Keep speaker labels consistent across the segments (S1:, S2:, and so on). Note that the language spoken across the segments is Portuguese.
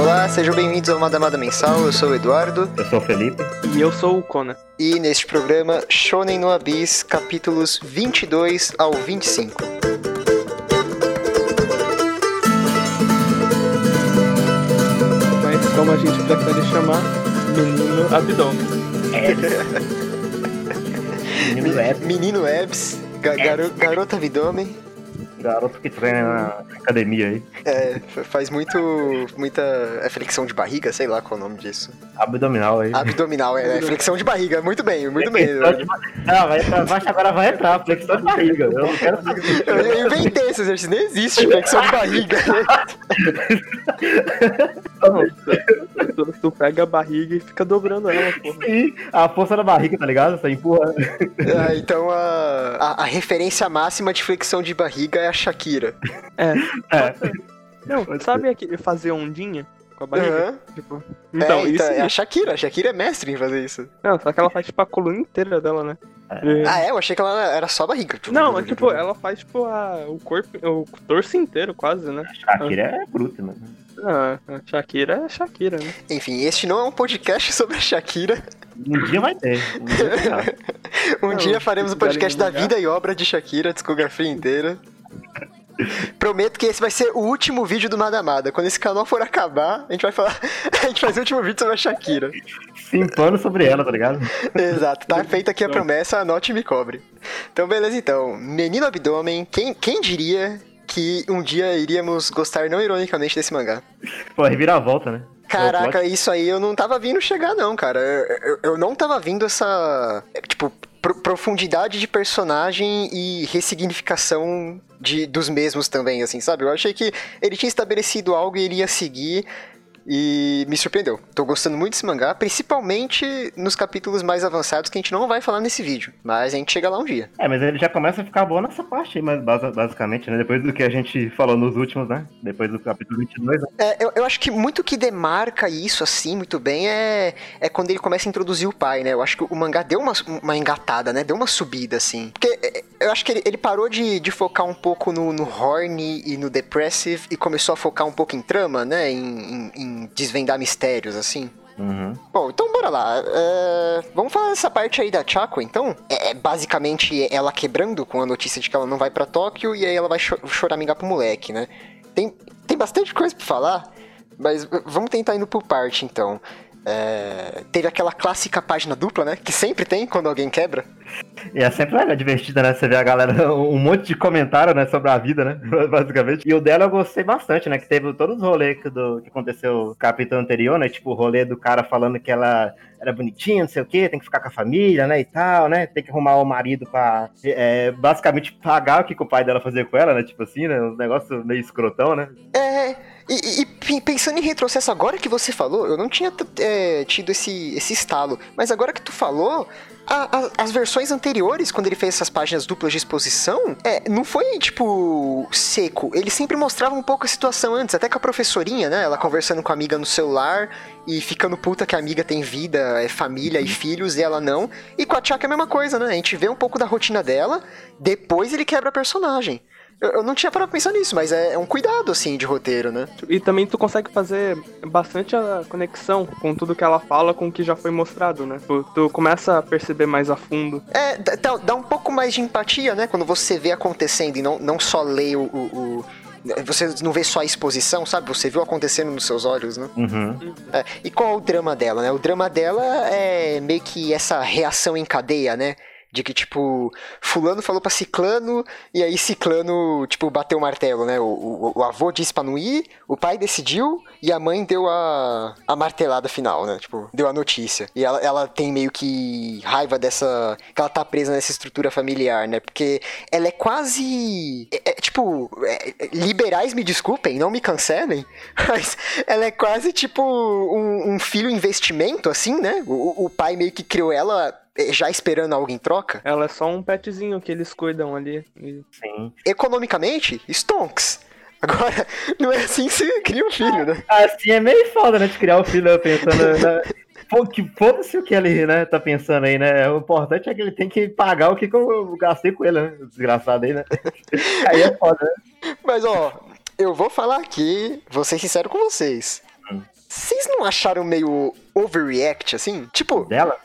S1: Olá, sejam bem-vindos ao Madamada Mensal. Eu sou o Eduardo
S2: Eu sou o Felipe.
S3: E eu sou o Conan.
S1: e neste programa Shonen no Abyss, capítulos 22 ao 25.
S3: Mas como a gente prefere chamar, menino abdômen.
S2: Menino é
S1: Menino Ebs, garo- garota abdômen,
S2: garoto que treina na academia aí.
S1: é, fa- faz muito, muita é flexão de barriga, sei lá qual é o nome disso.
S2: Abdominal aí.
S1: Abdominal, é, é flexão de barriga, muito bem, muito bem.
S2: De Não, vai entrar agora vai entrar. Flexão de barriga. Eu não quero
S1: eu inventei esse exercício, nem existe flexão de barriga.
S3: Tu, tu pega a barriga e fica dobrando ela, porra.
S2: Sim, a força da barriga, tá ligado? Você empurra.
S1: Ah, então a, a, a referência máxima de flexão de barriga é a Shakira.
S3: É.
S2: É.
S3: Não,
S2: Pode
S3: sabe aquele fazer ondinha com a barriga?
S1: Aham.
S3: Tipo, então,
S1: é,
S3: isso.
S1: é a Shakira, a Shakira é mestre em fazer isso.
S3: Não, só que ela faz tipo a coluna inteira dela, né? É.
S1: Ah, é? Eu achei que ela era só a barriga.
S3: Não, mas tipo, ela faz tipo a, o corpo, o torso inteiro quase, né?
S2: Shakira é bruta, mano.
S3: Ah, a Shakira é Shakira, né?
S1: Enfim, este não é um podcast sobre a Shakira.
S2: Um dia vai ter. Um dia vai ter.
S1: Um
S3: Não,
S1: dia faremos o podcast da vida e obra de Shakira, a discografia inteira. Prometo que esse vai ser o último vídeo do Madamada. Quando esse canal for acabar, a gente vai falar. a gente faz o último vídeo sobre a Shakira.
S2: Simpando sobre ela, tá ligado?
S1: Exato, tá feita aqui a promessa, anote e me cobre. Então, beleza, então. Menino Abdômen, quem, quem diria que um dia iríamos gostar não ironicamente desse mangá?
S2: Pô, reviravolta, né?
S1: Caraca, isso aí eu não tava vindo chegar, não, cara. Eu, eu- não tava vindo essa. é, Tipo, pro- profundidade de personagem e ressignificação de, dos mesmos também, assim, sabe? Eu achei que ele tinha estabelecido algo e ele ia seguir. E me surpreendeu. Tô gostando muito desse mangá, principalmente nos capítulos mais avançados que a gente não vai falar nesse vídeo. Mas a gente chega lá um dia.
S2: É, mas ele já começa a ficar bom nessa parte aí, mas basicamente, né? Depois do que a gente falou nos últimos, né? Depois do capítulo 22, né?
S1: É, eu, eu acho que muito que demarca isso, assim, muito bem, é, é quando ele começa a introduzir o pai, né? Eu acho que o mangá deu uma, uma engatada, né? Deu uma subida, assim. Porque é, eu acho que ele, ele parou de, de focar um pouco no, no horny e no depressive e começou a focar um pouco em trama, né? Em, em- em desvendar mistérios, assim.
S2: Uhum.
S1: Bom, então bora lá. É, vamos falar dessa parte aí da Chaco, então? É é basicamente ela quebrando com a notícia de que ela não vai pra Tóquio e aí ela vai cho choramingar pro moleque, né? Tem, tem bastante coisa pra falar, mas vamos tentar indo por parte, então. É, teve aquela clássica página dupla, né? Que sempre tem quando alguém quebra.
S2: E é sempre legal, divertida, né? Você vê a galera, um monte de comentário, né, sobre a vida, né? Basicamente. E o dela eu gostei bastante, né? Que teve todos os rolês que, do, que aconteceu no capítulo anterior, né? Tipo, o rolê do cara falando que ela era bonitinha, não sei o quê, tem que ficar com a família, né? E tal, né? Tem que arrumar o marido pra é, basicamente pagar o que, que o pai dela fazia com ela, né? Tipo assim, né? Um negócio meio escrotão, né?
S1: É, e, e- pe- pensando em retrocesso, agora que você falou, eu não tinha é, tido esse, esse estalo, mas agora que tu falou, a- a- as versões anteriores, quando ele fez essas páginas duplas de exposição, é, não foi, tipo, seco. Ele sempre mostrava um pouco a situação antes, até com a professorinha, né? Ela conversando com a amiga no celular e ficando puta que a amiga tem vida, é família e filhos e ela não. E com a Chaka é a mesma coisa, né? A gente vê um pouco da rotina dela, depois ele quebra a personagem. Eu, eu não tinha parado pra pensar nisso, mas é, é um cuidado, assim, de roteiro, né?
S3: E também tu consegue fazer bastante a conexão com tudo que ela fala com o que já foi mostrado, né? Tu, tu começa a perceber mais a fundo.
S1: É, dá- dá, dá um pouco mais de empatia, né? Quando você vê acontecendo e não, não só lê o, o- o- Você não vê só a exposição, sabe? Você viu acontecendo nos seus olhos, né?
S2: Uhum.
S1: É, e qual é o drama dela, né? O drama dela é meio que essa reação em cadeia, né? De que, tipo, fulano falou pra ciclano, e aí ciclano, tipo, bateu o martelo, né? O, o, o avô disse pra não ir, o pai decidiu, e a mãe deu a, a martelada final, né? Tipo, deu a notícia. E ela, ela tem meio que raiva dessa... que ela tá presa nessa estrutura familiar, né? Porque ela é quase... É, é, tipo, é, liberais me desculpem, não me cancelem, mas ela é quase, tipo, um, um filho investimento, assim, né? O, o pai meio que criou ela já esperando algo em troca.
S3: Ela é só um petzinho que eles cuidam ali.
S2: Sim.
S1: Economicamente, stonks. Agora, não é assim que você cria um filho, né?
S2: Assim é meio foda, né? De criar o filho pensando. né? Pô, que foda-se o que ele né, tá pensando aí, né? O importante é que ele tem que pagar o que, que eu gastei com ele, né? Desgraçado aí, né? Aí é foda, né?
S1: Mas, ó, eu vou falar aqui, vou ser sincero com vocês.
S2: Hum.
S1: Vocês não acharam meio overreact, assim? Tipo,
S2: Dela?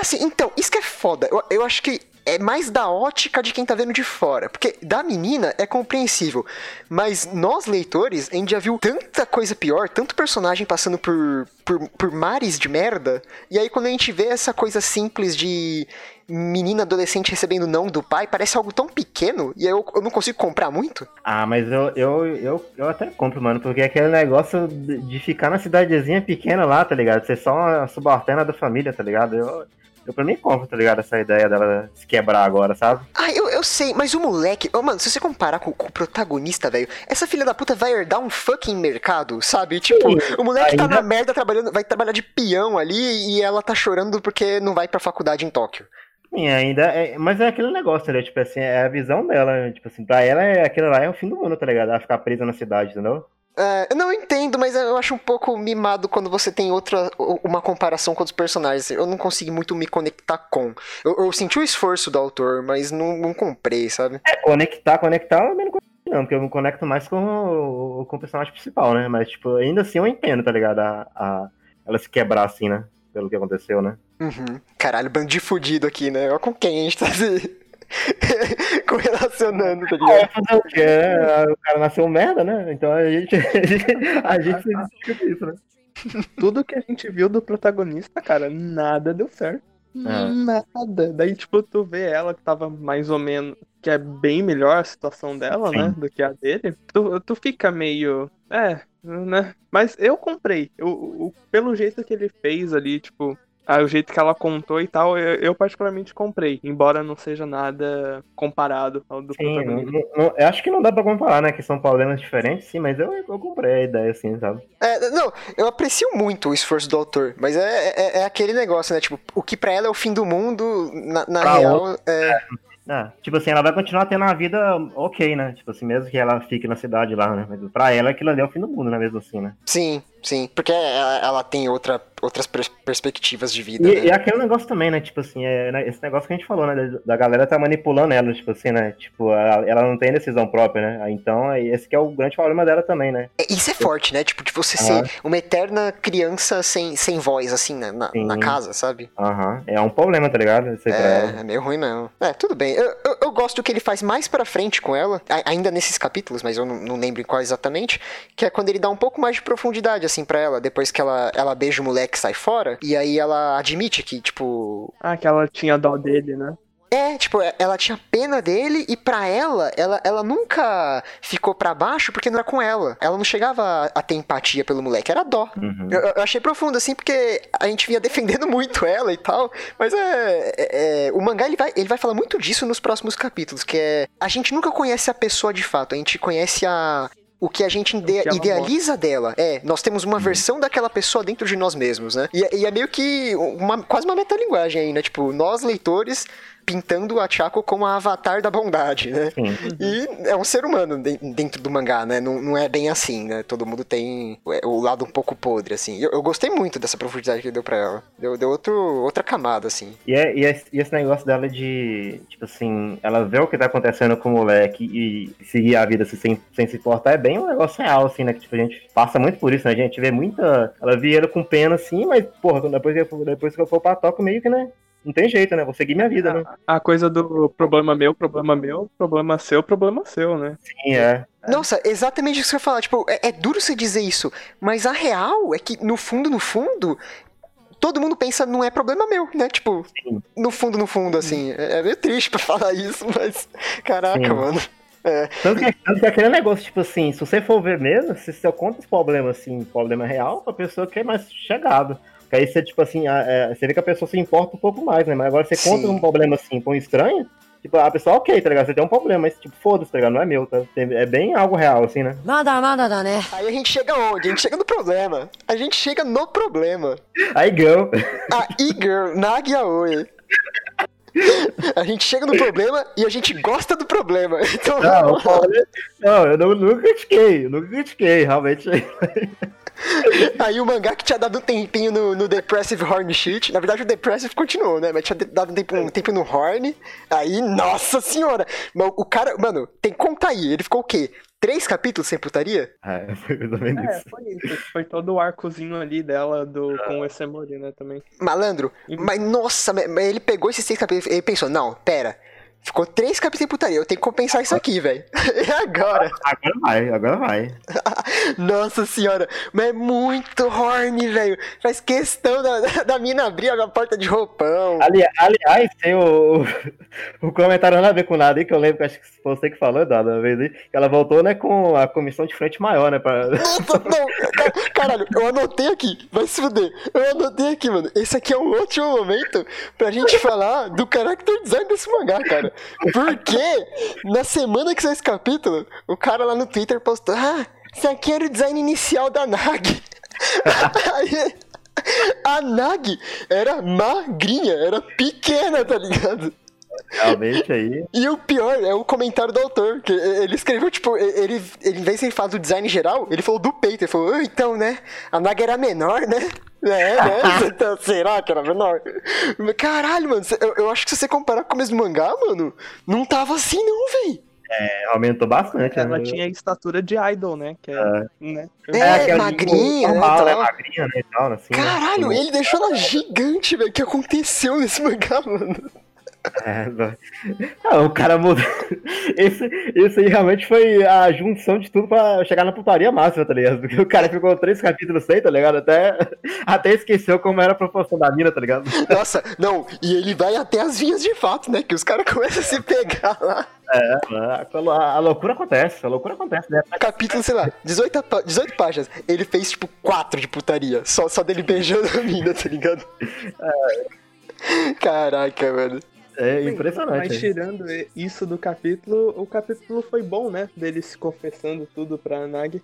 S1: Assim, então, isso que é foda. Eu, eu acho que é mais da ótica de quem tá vendo de fora. Porque da menina é compreensível. Mas nós, leitores, a gente já viu tanta coisa pior, tanto personagem passando por, por, por mares de merda. E aí quando a gente vê essa coisa simples de menina adolescente recebendo não do pai, parece algo tão pequeno. E aí eu, eu não consigo comprar muito.
S2: Ah, mas eu, eu, eu, eu até compro, mano, porque aquele negócio de de ficar na cidadezinha pequena lá, tá ligado? Ser só uma subalterna da família, tá ligado? Eu, eu pra mim compro, tá ligado? Essa ideia dela se quebrar agora, sabe?
S1: Ah, eu, eu sei, mas o moleque. Ô, mano, se você comparar com, com o protagonista, velho, essa filha da puta vai herdar um fucking mercado, sabe? Tipo, o moleque tá
S2: ainda-
S1: na merda trabalhando, vai trabalhar de peão ali e ela tá chorando porque não vai pra faculdade em Tóquio.
S2: Sim, ainda é, mas é aquele negócio, né? Tipo assim, é a visão dela, né? Tipo assim, pra ela é aquilo lá é o fim do mundo, tá ligado? Ela ficar presa na cidade, entendeu?
S1: É, eu não entendo, mas eu acho um pouco mimado quando você tem outra, uma comparação com outros personagens. Eu não consegui muito me conectar com. Eu, eu senti o esforço do autor, mas não, não comprei, sabe?
S2: É, conectar, conectar, eu não não, porque eu me conecto mais com o, com o personagem principal, né? Mas, tipo, ainda assim eu entendo, tá ligado? A, a- ela se quebrar assim, né? Pelo que aconteceu, né?
S1: Uhum. Caralho, bando de fudido aqui, né? Olha com quem a gente tá correlacionando, tá ligado?
S2: É, o né? Cara nasceu merda, né? Então a gente, a gente se com isso, né?
S3: Tudo que a gente viu do protagonista, cara, nada deu certo.
S2: É.
S3: Nada. Daí, tipo, tu vê ela que tava mais ou menos. Que é bem melhor a situação dela,
S2: Sim.
S3: né? Do que a dele. Tu, tu fica meio. É, né? Mas eu comprei. Eu, o- pelo jeito que ele fez ali, tipo. Ah, o jeito que ela contou e tal, eu, eu particularmente comprei. Embora não seja nada comparado ao do
S2: Sim, não,
S3: protagonista.
S2: não- eu acho que não dá pra comparar, né? Que são problemas diferentes, sim, mas eu, eu comprei a ideia, assim, sabe?
S1: É, não, eu aprecio muito o esforço do autor, mas é, é, é aquele negócio, né? Tipo, o que pra ela é o fim do mundo, na, na
S2: Pra
S1: real, é.
S2: Ah, tipo assim, ela vai continuar tendo a vida ok, né? Tipo assim, mesmo que ela fique na cidade lá, né? Mas pra ela aquilo ali é o fim do mundo, né? Mesmo assim, né?
S1: Sim, sim. Porque ela, ela tem outra, outras pers- perspectivas de vida,
S2: E,
S1: né?
S2: e aquele negócio também, né? Tipo assim, é, né, esse negócio que a gente falou, né? Da, da galera tá manipulando ela, tipo assim, né? Tipo, ela, ela não tem decisão própria, né? Então, aí esse que é o grande problema dela também, né?
S1: É, Isso é forte, né? Tipo, de você
S2: Aham.
S1: ser uma eterna criança sem, sem voz, assim, na, na, na casa, sabe?
S2: Aham. É um problema, tá ligado? Isso.
S1: É, é meio ruim mesmo. É, tudo bem. Eu, eu, eu gosto do que ele faz mais pra frente com ela, ainda nesses capítulos, mas eu não, não lembro em qual exatamente, que é quando ele dá um pouco mais de profundidade, assim, pra ela, depois que ela, ela beija o moleque e sai fora, e aí ela admite que, tipo,
S3: Ah, que ela tinha dó dele, né?
S1: É, tipo, é- ela tinha pena dele e pra ela, ela, ela nunca ficou pra baixo porque não era com ela. Ela não chegava a, a ter empatia pelo moleque, era dó.
S2: Uhum.
S1: Eu, eu achei profundo, assim, porque a gente vinha defendendo muito ela e tal, mas é, é- é, o mangá ele vai, ele vai falar muito disso nos próximos capítulos, que é a gente nunca conhece a pessoa de fato, a gente conhece a o que a gente ide-
S3: que
S1: idealiza dela. É, nós temos uma versão daquela pessoa dentro de nós mesmos, né? E, é- e é meio que uma, quase uma metalinguagem aí, né? Tipo, nós leitores pintando a Chaco como a avatar da bondade, né?
S2: Sim.
S1: E é um ser humano de- dentro do mangá, né? Não, não é bem assim, né? Todo mundo tem o- o lado um pouco podre, assim. Eu, eu gostei muito dessa profundidade que deu pra ela. Deu, deu outro, outra camada, assim.
S2: E, é, e, esse, e esse negócio dela de, tipo assim, ela vê o que tá acontecendo com o moleque e seguir a vida assim, sem, sem se importar é bem um negócio real, assim, né? Que tipo, a gente passa muito por isso, né? A gente vê muita. Ela via ele com pena, assim, mas, porra, depois que eu, depois que eu for pra toca, meio que, né? Não tem jeito, né? Vou seguir minha vida, né?
S3: A coisa do problema meu, problema meu, problema seu, problema seu, né?
S2: Sim, é.
S1: Nossa, exatamente isso que eu ia falar. Tipo, é, é duro você dizer isso, mas a real é que, no fundo, no fundo, todo mundo pensa, não é problema meu, né? Tipo,
S2: Sim.
S1: no fundo, no fundo, assim. É, é meio triste pra falar isso, mas. Caraca,
S2: Sim.
S1: mano. É.
S2: Tanto que, tanto que aquele negócio, tipo assim, se você for ver mesmo, se você conta os problemas, assim, problema real, pra pessoa que é mais chegado. Que aí você, tipo assim, é, você vê que a pessoa se importa um pouco mais, né? Mas agora você
S1: Sim.
S2: conta um problema assim pra um estranho, tipo, a pessoa, ok, tá ligado? Você tem um problema, mas tipo, foda-se, tá ligado? Não é meu, tá? É bem algo real, assim, né?
S4: Nada, nada, nada, né?
S1: Aí a gente chega onde? A gente chega no problema. A gente chega no problema.
S2: Aí, girl.
S1: Aí, girl, Nagia Oi. A gente chega no problema e a gente gosta do problema. Então...
S2: Não, eu, falei... não, eu não, nunca critiquei, eu nunca critiquei, realmente.
S1: aí o mangá que tinha dado um tempinho no, no Depressive Horn Sheet. Na verdade, o Depressive continuou, né? Mas tinha dado um tempo, um tempo no Horn. Aí, nossa senhora! Mas o cara, mano, tem que contar aí. Ele ficou o quê? três capítulos sem putaria?
S2: É, foi mais ou menos
S3: É,
S2: isso.
S3: foi isso. Foi todo o arcozinho ali dela do, com o Essemori, né, também.
S1: Malandro,
S3: Uhum.
S1: mas nossa, mas mas ele pegou esses seis capítulos ele pensou, não, pera. Ficou três capítulos sem putaria, eu tenho que compensar isso aqui, velho. E agora?
S2: Agora vai, agora vai.
S1: Nossa senhora, mas é muito horny, velho. Faz questão da, da, mina abrir a porta de roupão.
S2: Ali, aliás, tem o, o comentário nada a ver com nada aí, que eu lembro que acho que foi você que falou, Eduardo, uma vez aí, que ela voltou, né, com a comissão de frente maior, né, pra...
S1: Nossa, não, ca- caralho, eu anotei aqui, vai se fuder. Eu anotei aqui, mano. Esse aqui é um ótimo momento pra gente falar do character design desse mangá, cara. Porque na semana que saiu esse capítulo, o cara lá no Twitter postou: Ah, esse aqui era o design inicial da Nag. Aí, a Nag era magrinha, era pequena, tá ligado?
S2: Realmente aí,
S1: E o pior é o comentário do autor, que ele escreveu, tipo, ele, ele em vez de ele falar do design geral, ele falou do peito, ele falou, "Ah, então, né, a Naga era menor, né? É, né? Então, será que era menor? Caralho, mano, eu, eu acho que se você comparar com o começo do mangá, mano, não tava assim não, véi.
S2: é, aumentou bastante,
S3: Ela
S2: né?
S3: tinha a estatura de idol, né? Que é, né?
S1: É,
S2: aquela
S1: magrinha, né,
S2: normal, né,
S1: tal.
S2: magrinha, né, tal, assim, né?
S1: Caralho, ele deixou ela gigante, velho. O que aconteceu nesse mangá, mano?
S2: É, vai. Ah, o cara mudou. Esse, esse aí realmente foi a junção de tudo pra chegar na putaria máxima, tá ligado? Porque o cara ficou três capítulos sem, tá ligado? Até, até esqueceu como era a proporção da mina, tá ligado?
S1: Nossa, não, e ele vai até as vias de fato, né? Que os caras começam a se pegar lá.
S2: É, a, a loucura acontece, a loucura acontece, né?
S1: Capítulo, sei lá, 18, pá- 18 páginas. Ele fez, tipo, 4 de putaria. Só, só dele beijando a mina, tá ligado? Caraca, mano.
S2: É
S3: Mas
S2: impressionante. hein?
S3: tirando isso do capítulo, o capítulo foi bom, né? Dele se confessando tudo pra Nag.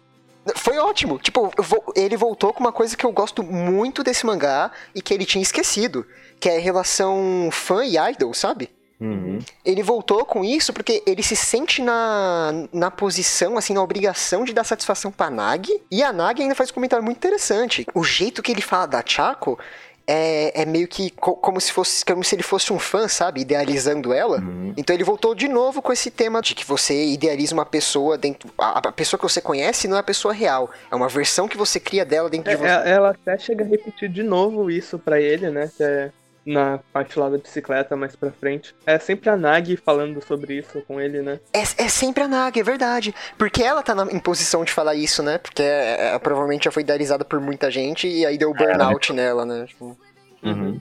S1: Foi ótimo. Tipo, ele voltou com uma coisa que eu gosto muito desse mangá e que ele tinha esquecido. Que é a relação fã e idol, sabe?
S2: Uhum.
S1: Ele voltou com isso porque ele se sente na, na posição, assim, na obrigação de dar satisfação pra Nag. E a Nag ainda faz um comentário muito interessante. O jeito que ele fala da Chaco é, é meio que co- como se fosse como se ele fosse um fã, sabe? Idealizando ela.
S2: Uhum.
S1: Então ele voltou de novo com esse tema de que você idealiza uma pessoa dentro. A, a pessoa que você conhece não é a pessoa real. É uma versão que você cria dela dentro de
S3: É,
S1: você.
S3: é- ela até chega a repetir de novo isso pra ele, né? Que é na parte lá da bicicleta mais pra frente. É sempre a Nag falando sobre isso com ele, né?
S1: É, é sempre a Nag, é verdade. Porque ela tá na- em posição de falar isso, né? Porque é- é- provavelmente já foi idealizada por muita gente e aí deu burnout nela, né? Tipo,
S2: Uhum.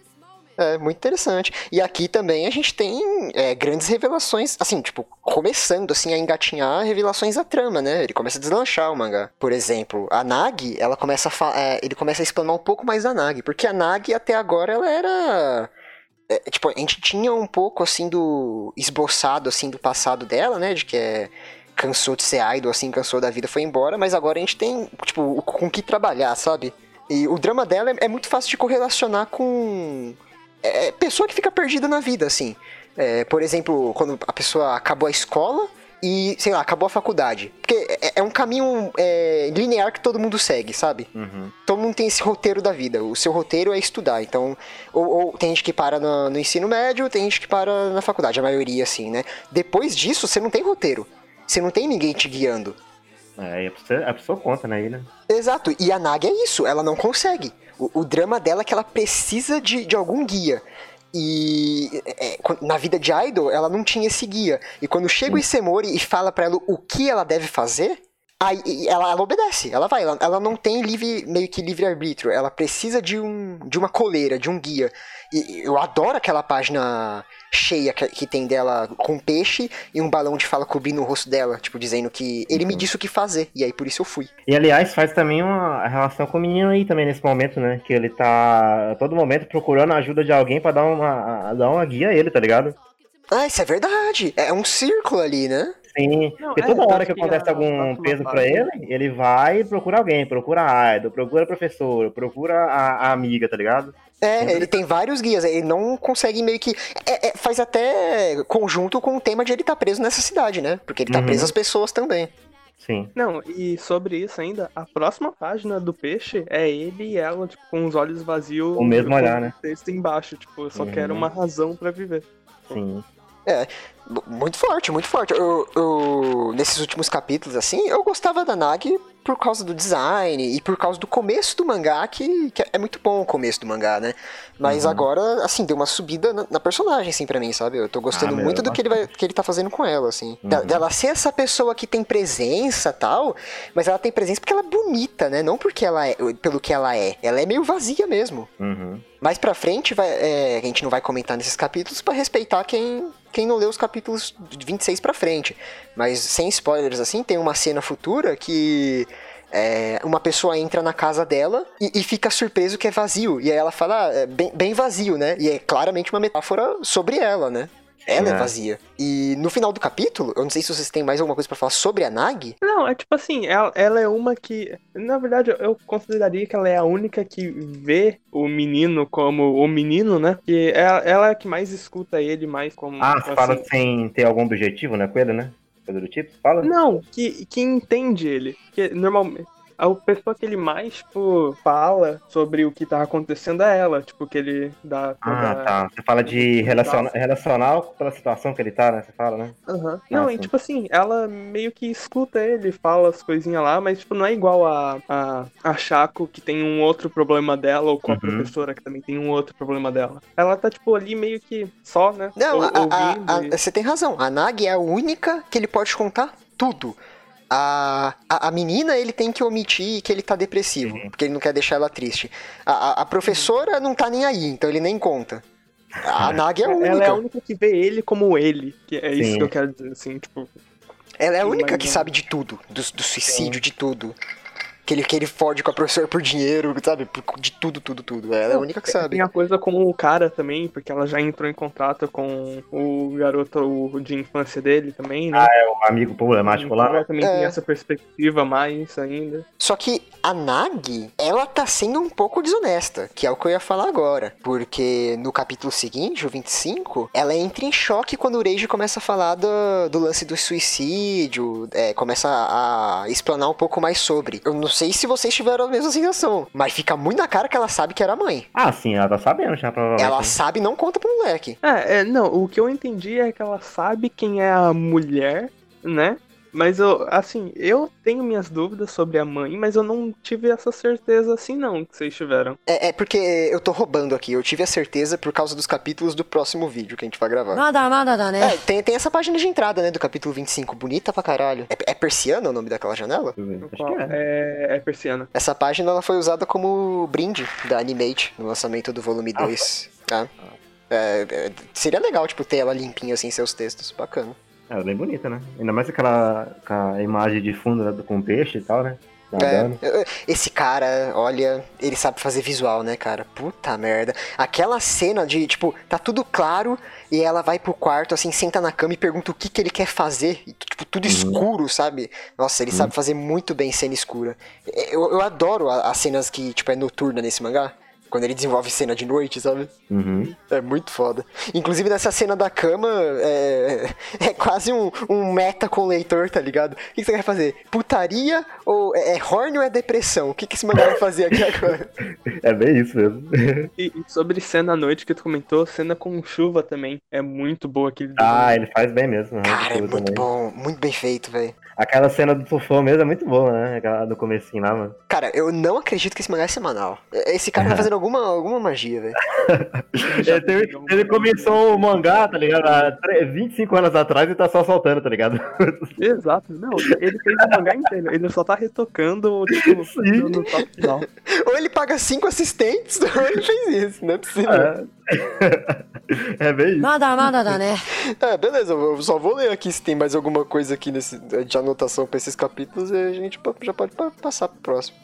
S1: É muito interessante. E aqui também a gente tem é, grandes revelações, assim, tipo, começando assim a engatinhar revelações da trama, né? Ele começa a deslanchar o mangá. Por exemplo, a Nag, ela começa a é, ele começa a explanar um pouco mais da Nag, porque a Nag até agora ela era é, tipo, a gente tinha um pouco assim do esboçado assim do passado dela, né, de que é cansou de ser idol, assim, cansou da vida, foi embora, mas agora a gente tem, tipo, com o que trabalhar, sabe? E o drama dela é, é muito fácil de correlacionar com é, pessoa que fica perdida na vida, assim. É, por exemplo, quando a pessoa acabou a escola e, sei lá, acabou a faculdade. Porque é, é um caminho é, linear que todo mundo segue, sabe?
S2: Uhum.
S1: todo mundo tem esse roteiro da vida. O seu roteiro é estudar. Então, ou, ou tem gente que para no, no ensino médio, tem gente que para na faculdade, a maioria, assim, né? Depois disso, você não tem roteiro. Você não tem ninguém te guiando.
S2: É, a pessoa, a pessoa conta, né, né?
S1: Exato. E a Nag é isso, ela não consegue. O, o drama dela é que ela precisa de, de algum guia. E é, quan- na vida de Idol, ela não tinha esse guia. E quando chega o Isemori e fala pra ela o que ela deve fazer, aí ela, ela obedece, ela vai. Ela, ela não tem livre, meio que livre-arbítrio. Ela precisa de, um, de uma coleira, de um guia. E eu adoro aquela página cheia que, que tem dela com peixe e um balão de fala cobrindo o rosto dela, tipo, dizendo que ele me disse o que fazer, e aí por isso eu fui.
S2: E aliás, faz também uma relação com o menino aí também nesse momento, né? Que ele tá a todo momento procurando a ajuda de alguém pra dar uma, dar uma guia a ele, tá ligado?
S1: Ah, isso é verdade. É um círculo ali, né?
S2: Sim,
S3: Não,
S2: porque
S3: é,
S2: toda hora que
S3: que
S2: acontece
S3: a-
S2: algum peso
S3: a-
S2: pra ele, ele vai e procura alguém, procura a idol, procura a professora, procura a, a amiga, tá ligado?
S1: É, ele tem vários guias, ele não consegue meio que. é- é, faz até conjunto com o tema de ele estar preso nessa cidade, né? Porque ele tá
S2: Uhum.
S1: preso às pessoas também.
S2: Sim.
S3: Não, e sobre isso ainda, a próxima página do peixe é ele e ela, tipo, com os olhos vazios.
S2: O mesmo
S3: com
S2: olhar, né?
S3: texto embaixo, tipo, eu só
S2: Uhum.
S3: quero uma razão pra viver.
S2: Sim.
S1: Muito forte, muito forte. Eu, eu- nesses últimos capítulos, assim, eu gostava da Nagi por causa do design e por causa do começo do mangá, que, que é muito bom o começo do mangá, né? Mas
S2: Uhum.
S1: agora, assim, deu uma subida na, na personagem, assim, pra mim, sabe? Eu tô gostando
S2: Ah,
S1: muito do que ele, vai, que ele tá fazendo com ela, assim.
S2: Uhum.
S1: Dela ser essa pessoa que tem presença tal, mas ela tem presença porque ela é bonita, né? Não porque ela é, pelo que ela é. Ela é meio vazia mesmo.
S2: Uhum.
S1: Mais pra frente, vai, é, a gente não vai comentar nesses capítulos pra respeitar quem, quem não leu os capítulos de 26 pra frente. Mas sem spoilers, assim, tem uma cena futura que é, uma pessoa entra na casa dela e, e fica surpreso que é vazio. E aí ela fala, ah, é bem, bem vazio, né? E é claramente uma metáfora sobre ela, né? Ela é
S2: É.
S1: vazia. E no final do capítulo, eu não sei se vocês têm mais alguma coisa pra falar sobre a Nagi.
S3: Não, é tipo assim, ela, ela é uma que. Na verdade, eu- consideraria que ela é a única que vê o menino como o menino, né? Que ela, ela é a que mais escuta ele, mais como.
S2: Ah, você
S3: assim,
S2: fala sem ter algum objetivo, né, com ele, né? Coisa do tipo, fala?
S3: Não, que, que entende ele. Que normalmente. A pessoa que ele mais, tipo, fala sobre o que tá acontecendo é ela. Tipo, que ele dá
S2: Ah, tá. Você fala de relaciona relacional pela situação que ele tá, né? Você fala, né?
S3: Aham. Não,
S2: Ah,
S3: e
S2: sim.
S3: tipo assim, ela meio que escuta ele, fala as coisinhas lá, mas tipo, não é igual a, a, a Chaco que tem um outro problema dela, ou com a
S2: Uhum.
S3: professora que também tem um outro problema dela. Ela tá, tipo, ali meio que só, né?
S1: Não,
S3: ou-
S1: a- a-
S3: ouvindo
S1: a-
S3: e-
S1: você tem razão. A Nagi é a única que ele pode contar tudo. A, a, a menina ele tem que omitir que ele tá depressivo,
S2: Uhum.
S1: porque ele não quer deixar ela triste. A, a, a professora não tá nem aí, então ele nem conta. A Nagi é a única.
S3: Ela é a única que vê ele como ele, que é isso
S2: Sim.
S3: que eu quero dizer, assim, tipo.
S1: Ela é a
S3: Sim,
S1: única que sabe de tudo, do, do suicídio, de tudo. Que ele, que ele fode com a professora por dinheiro, sabe? De tudo, tudo, tudo. Ela é a única que sabe.
S3: Tem a coisa com o cara também, porque ela já entrou em contato com o garoto o de infância dele também, né?
S2: É um amigo problemático lá,
S3: Então ela também
S1: É.
S3: tem essa perspectiva mais ainda.
S1: Só que a Nagi, ela tá sendo um pouco desonesta, que é o que eu ia falar agora. Porque no capítulo seguinte, o 25, ela entra em choque quando o Reiji começa a falar do, do lance do suicídio, é, começa a, a explanar um pouco mais sobre. Eu não sei se vocês tiveram a mesma sensação, mas fica muito na cara que ela sabe que era a mãe.
S2: Ah, sim, ela tá sabendo já, provavelmente.
S1: Ela
S2: né?
S1: sabe e não conta pro moleque.
S3: É, é, não, o que eu entendi é que ela sabe quem é a mulher, né? Mas eu, assim, eu tenho minhas dúvidas sobre a mãe, mas eu não tive essa certeza assim, não, que vocês tiveram.
S1: É, é porque eu tô roubando aqui. Eu tive a certeza por causa dos capítulos do próximo vídeo que a gente vai gravar.
S4: Nada, nada, nada, né?
S1: É, tem, tem essa página de entrada, né, do capítulo 25. Bonita pra caralho. É, é persiana o nome daquela janela?
S2: Acho que é.
S3: é. é. persiana.
S1: Essa página ela foi usada como brinde da Animate no lançamento do volume 2. Ah, tá? Ah. seria legal, tipo, ter ela limpinha assim, seus textos. Bacana.
S2: É, bem bonita, né? Ainda mais aquela a imagem de fundo né, com peixe e tal, né? Nadando.
S1: é, esse cara, olha, ele sabe fazer visual, né, cara? Puta merda. Aquela cena de, tipo, tá tudo claro e ela vai pro quarto, assim, senta na cama e pergunta o que que ele quer fazer. E, tipo, tudo escuro, sabe? Nossa, ele sabe fazer muito bem cena escura. Eu, eu adoro as cenas que, tipo, é noturna nesse mangá. Quando ele desenvolve cena de noite, sabe?
S2: Uhum.
S1: É muito foda. Inclusive nessa cena da cama, é, é quase um, um meta com o leitor, tá ligado? O que, você quer fazer? Putaria ou é, é horny ou é depressão? O que, que esse mangá vai fazer aqui agora?
S2: É bem isso mesmo.
S3: E, e sobre cena à noite que tu comentou, cena com chuva também. É muito boa aquele
S2: ah, ele faz bem mesmo. né?
S1: Cara, é muito
S2: também.
S1: bom, muito bem feito, velho.
S2: Aquela cena do tufão mesmo é muito boa, né? Aquela do comecinho lá, mano.
S1: Cara, eu não acredito que esse mangá é semanal. Esse cara tá fazendo alguma, alguma magia, velho.
S2: Ele, teve-
S3: pegou
S2: ele começou o mangá, tá ligado? Há tre- 25 anos atrás e tá só soltando, tá ligado?
S3: Exato. Não, ele fez o mangá inteiro. Ele só tá retocando, tipo,
S2: Sim.
S3: no, no top final.
S1: Ou ele paga cinco assistentes, ou ele fez isso, não é possível.
S2: É, é bem isso.
S4: Nada, nada, né?
S1: É, beleza, eu só vou ler aqui se tem mais alguma coisa aqui nesse, de anotação pra esses capítulos e a gente já pode passar pro próximo.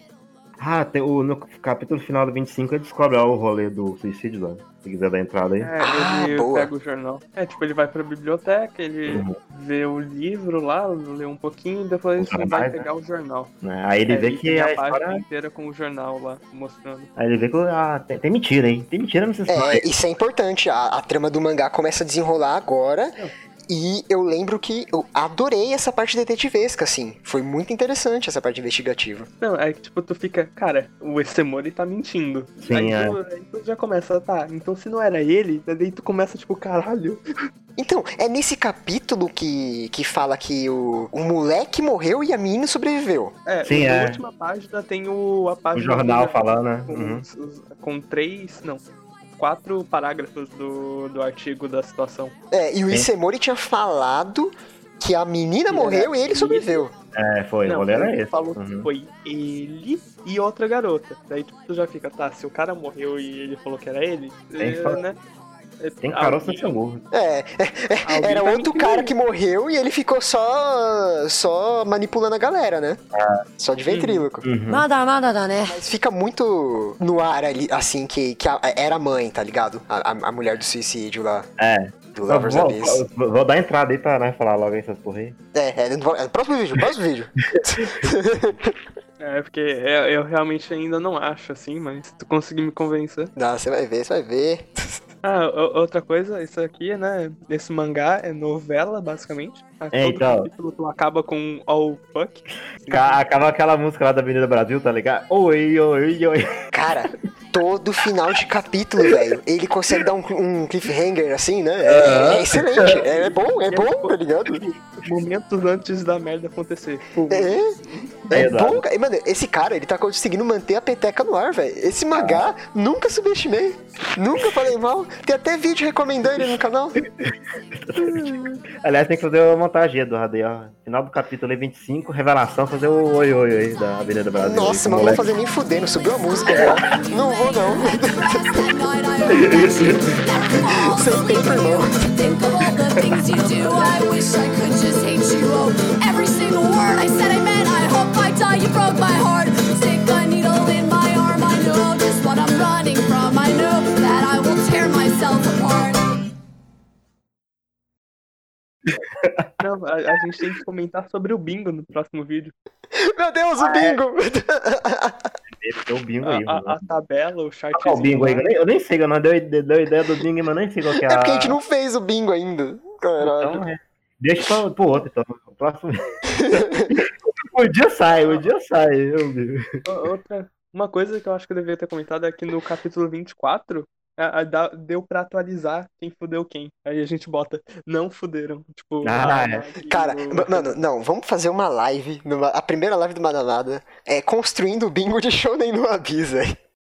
S2: Ah, tem o, no capítulo final do 25 ele descobre ó, o rolê do suicídio lá. Se quiser dar entrada aí.
S3: É,
S1: Ah,
S3: ele
S1: boa.
S3: pega o jornal. É, tipo, ele vai pra biblioteca, ele
S2: Uhum.
S3: vê o livro lá, lê um pouquinho, depois ele vai
S2: mais, né?
S3: pegar o jornal.
S2: né? Aí ele
S3: É,
S2: vê
S3: e
S2: que
S3: tem
S2: a
S3: a página
S2: história.
S3: inteira com o jornal lá, mostrando.
S2: Aí ele vê que ah, tem, tem mentira aí. Tem mentira nessa história.
S1: É, isso é importante. A, a trama do mangá começa a desenrolar agora. E eu lembro que eu adorei essa parte detetivesca, assim. Foi muito interessante essa parte investigativa.
S3: Não, é que tipo, tu fica, cara, o Esemori tá mentindo.
S2: Sim,
S3: aí,
S2: é.
S3: tu, aí tu já começa, tá, então se não era ele, daí tu começa, tipo, caralho.
S1: Então, é nesse capítulo que, que fala que o, o moleque morreu e a menina sobreviveu.
S3: É,
S2: Sim,
S3: na
S2: é.
S3: última página tem o, a
S2: O
S3: página.
S2: jornal
S3: do-
S2: falando, né?
S3: Com,
S2: Uhum.
S3: com três, não, quatro parágrafos do, do artigo da situação.
S1: É, e o. Isemori tinha falado que a menina
S3: Que
S1: morreu e ele sobreviveu.
S2: É, foi, o
S3: não,
S2: rolê era
S3: ele
S2: esse.
S3: falou que
S2: Uhum.
S3: foi ele e outra garota. Daí tu já fica, tá, se o cara morreu e ele falou que era ele, é, né?
S2: Tem caroço
S3: nesse
S2: amor. É,
S1: é,
S3: é
S1: era
S3: tá
S1: outro
S3: tá
S1: cara que morreu e ele ficou só só manipulando a galera, né? Ah. Só de ventríloco.
S2: Uhum.
S4: uhum. Nada, nada, nada, né?
S1: Mas fica muito no ar ali, assim, que, que a, era a mãe, tá ligado? A, a mulher do suicídio lá.
S2: É. Vou, vou, vou, dar entrada aí pra né, falar logo essas porra aí.
S1: É, é, é, próximo vídeo, próximo vídeo.
S3: é, porque eu, eu, realmente ainda não acho assim, mas tu conseguir me convencer.
S1: Não, você vai ver, você vai ver.
S3: Ah, outra coisa, isso aqui, né? Esse mangá é novela, basicamente. A
S2: É,
S3: todo
S2: então.
S3: capítulo tu acaba com all fuck.
S2: Ca- Acaba aquela música lá da Avenida Brasil, tá ligado? Oi, oi, oi.
S1: Cara, todo final de capítulo, velho, ele consegue dar um, um cliffhanger assim, né? É, é excelente, é, é bom, é bom, tá ligado?
S3: Momentos antes da merda acontecer. Pum.
S1: É, é
S2: É,
S1: bom, cara. E, Mano, esse cara, ele tá conseguindo manter a peteca no ar, velho. Esse mangá, nunca subestimei. Nunca falei mal. Tem até vídeo recomendando ele no canal.
S2: Aliás, tem que fazer uma montagem, Eduardo. aí, ó. Final do capítulo aí, 25, revelação, fazer o oi, oi, oi da Avenida Brasil.
S1: Nossa,
S2: aí,
S1: mas não vou fazer nem fudendo, subiu a música já. Não vou, não. Sem tempo, irmão.
S5: Think of all the things you do. I wish I could just hate you. Oh, every single word I said I meant. I hope I die. You broke my heart. Stick a needle in my arm. I know just what I'm running from. I know that
S3: Não, a, a gente tem que comentar sobre o bingo no próximo vídeo.
S1: Meu Deus, o bingo!
S2: Tem o bingo aí,
S3: A,
S2: mano.
S3: a- a tabela, o chart.
S2: Qual é o bingo aí? Eu nem, sei, eu não deu, deu ideia do bingo, mas eu nem sei qual que é
S1: É porque a gente não fez o bingo ainda. Caralho.
S2: Então, é. Deixa pra, pro outro, então. O próximo... o dia sai, o dia sai, meu Deus.
S3: Outra. Uma coisa que eu acho que eu deveria ter comentado é que no capítulo 24 a- a- dá- deu pra atualizar quem fudeu quem. Aí a gente bota, não fuderam. Tipo,
S2: Ah,
S3: a-
S2: é.
S3: a-
S1: Cara, mano, não, vamos fazer uma live, numa- a primeira live do Mananada, é construindo o bingo de Shonen no Abyss, velho.